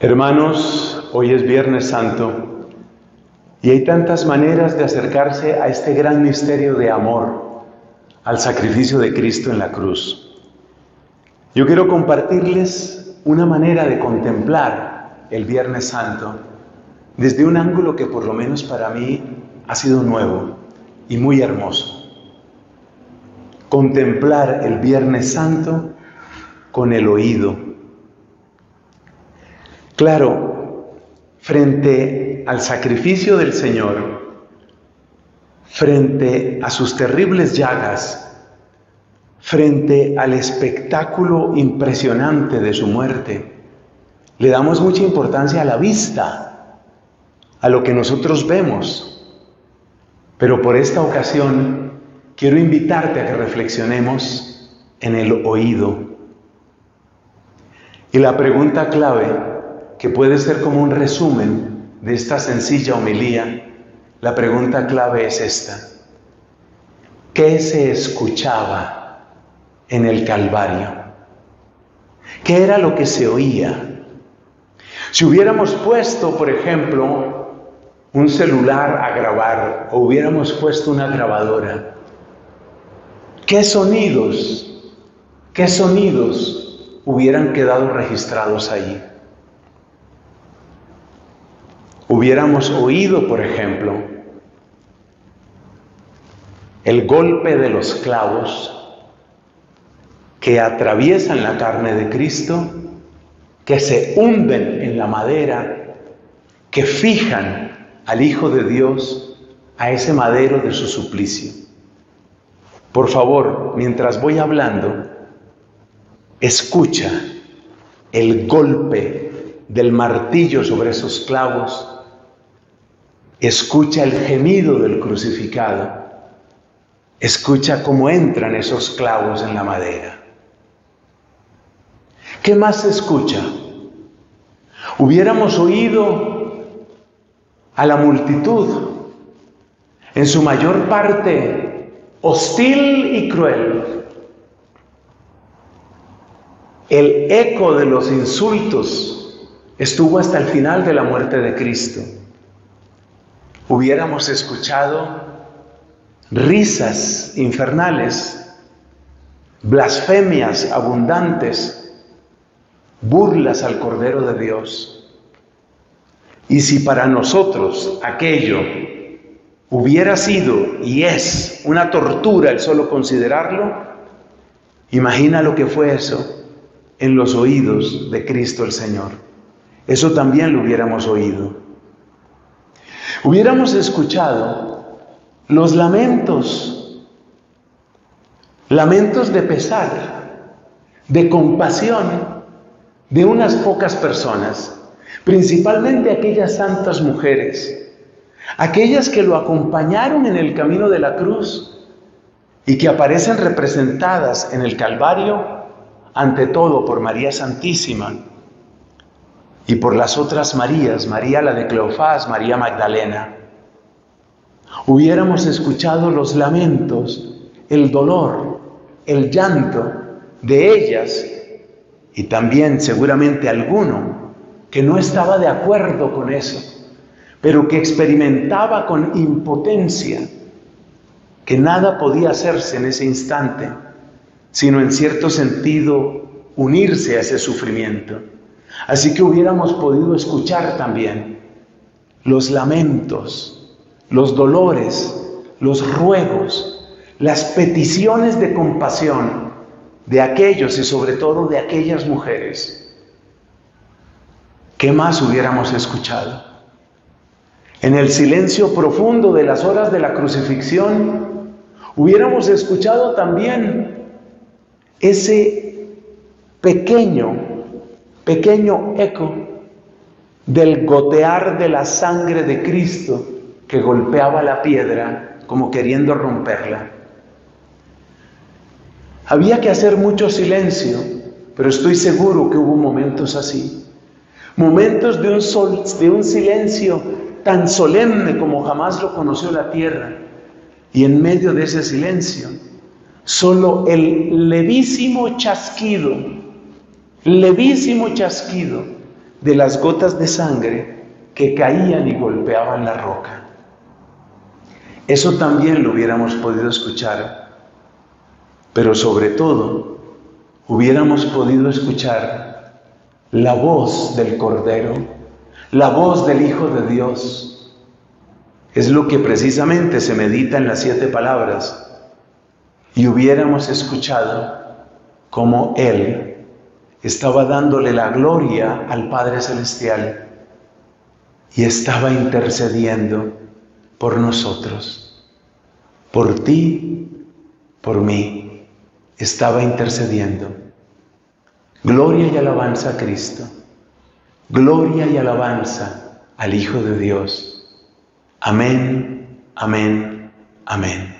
Hermanos, hoy es Viernes Santo y hay tantas maneras de acercarse a este gran misterio de amor, al sacrificio de Cristo en la cruz. Yo quiero compartirles una manera de contemplar el Viernes Santo desde un ángulo que por lo menos para mí ha sido nuevo y muy hermoso. Contemplar el Viernes Santo con el oído Claro, frente al sacrificio del Señor, frente a sus terribles llagas, frente al espectáculo impresionante de su muerte, le damos mucha importancia a la vista, a lo que nosotros vemos. Pero por esta ocasión quiero invitarte a que reflexionemos en el oído. Y la pregunta clave que puede ser como un resumen de esta sencilla homilía, la pregunta clave es esta. ¿Qué se escuchaba en el Calvario? ¿Qué era lo que se oía? Si hubiéramos puesto, por ejemplo, un celular a grabar o hubiéramos puesto una grabadora, ¿qué sonidos, qué sonidos hubieran quedado registrados allí? Hubiéramos oído, por ejemplo, el golpe de los clavos que atraviesan la carne de Cristo, que se hunden en la madera, que fijan al Hijo de Dios a ese madero de su suplicio. Por favor, mientras voy hablando, escucha el golpe del martillo sobre esos clavos Escucha el gemido del crucificado. Escucha cómo entran esos clavos en la madera. ¿Qué más se escucha? Hubiéramos oído a la multitud, en su mayor parte hostil y cruel. El eco de los insultos estuvo hasta el final de la muerte de Cristo hubiéramos escuchado risas infernales, blasfemias abundantes, burlas al Cordero de Dios. Y si para nosotros aquello hubiera sido y es una tortura el solo considerarlo, imagina lo que fue eso en los oídos de Cristo el Señor. Eso también lo hubiéramos oído hubiéramos escuchado los lamentos, lamentos de pesar, de compasión de unas pocas personas, principalmente aquellas santas mujeres, aquellas que lo acompañaron en el camino de la cruz y que aparecen representadas en el Calvario, ante todo por María Santísima, y por las otras Marías, María la de Cleofás, María Magdalena, hubiéramos escuchado los lamentos, el dolor, el llanto de ellas y también seguramente alguno que no estaba de acuerdo con eso, pero que experimentaba con impotencia que nada podía hacerse en ese instante, sino en cierto sentido unirse a ese sufrimiento. Así que hubiéramos podido escuchar también los lamentos, los dolores, los ruegos, las peticiones de compasión de aquellos y sobre todo de aquellas mujeres. ¿Qué más hubiéramos escuchado? En el silencio profundo de las horas de la crucifixión, hubiéramos escuchado también ese pequeño pequeño eco del gotear de la sangre de Cristo que golpeaba la piedra como queriendo romperla. Había que hacer mucho silencio, pero estoy seguro que hubo momentos así. Momentos de un, sol, de un silencio tan solemne como jamás lo conoció la tierra. Y en medio de ese silencio, solo el levísimo chasquido levísimo chasquido de las gotas de sangre que caían y golpeaban la roca. Eso también lo hubiéramos podido escuchar, pero sobre todo hubiéramos podido escuchar la voz del Cordero, la voz del Hijo de Dios. Es lo que precisamente se medita en las siete palabras. Y hubiéramos escuchado cómo Él estaba dándole la gloria al Padre Celestial y estaba intercediendo por nosotros, por ti, por mí, estaba intercediendo. Gloria y alabanza a Cristo, gloria y alabanza al Hijo de Dios. Amén, amén, amén.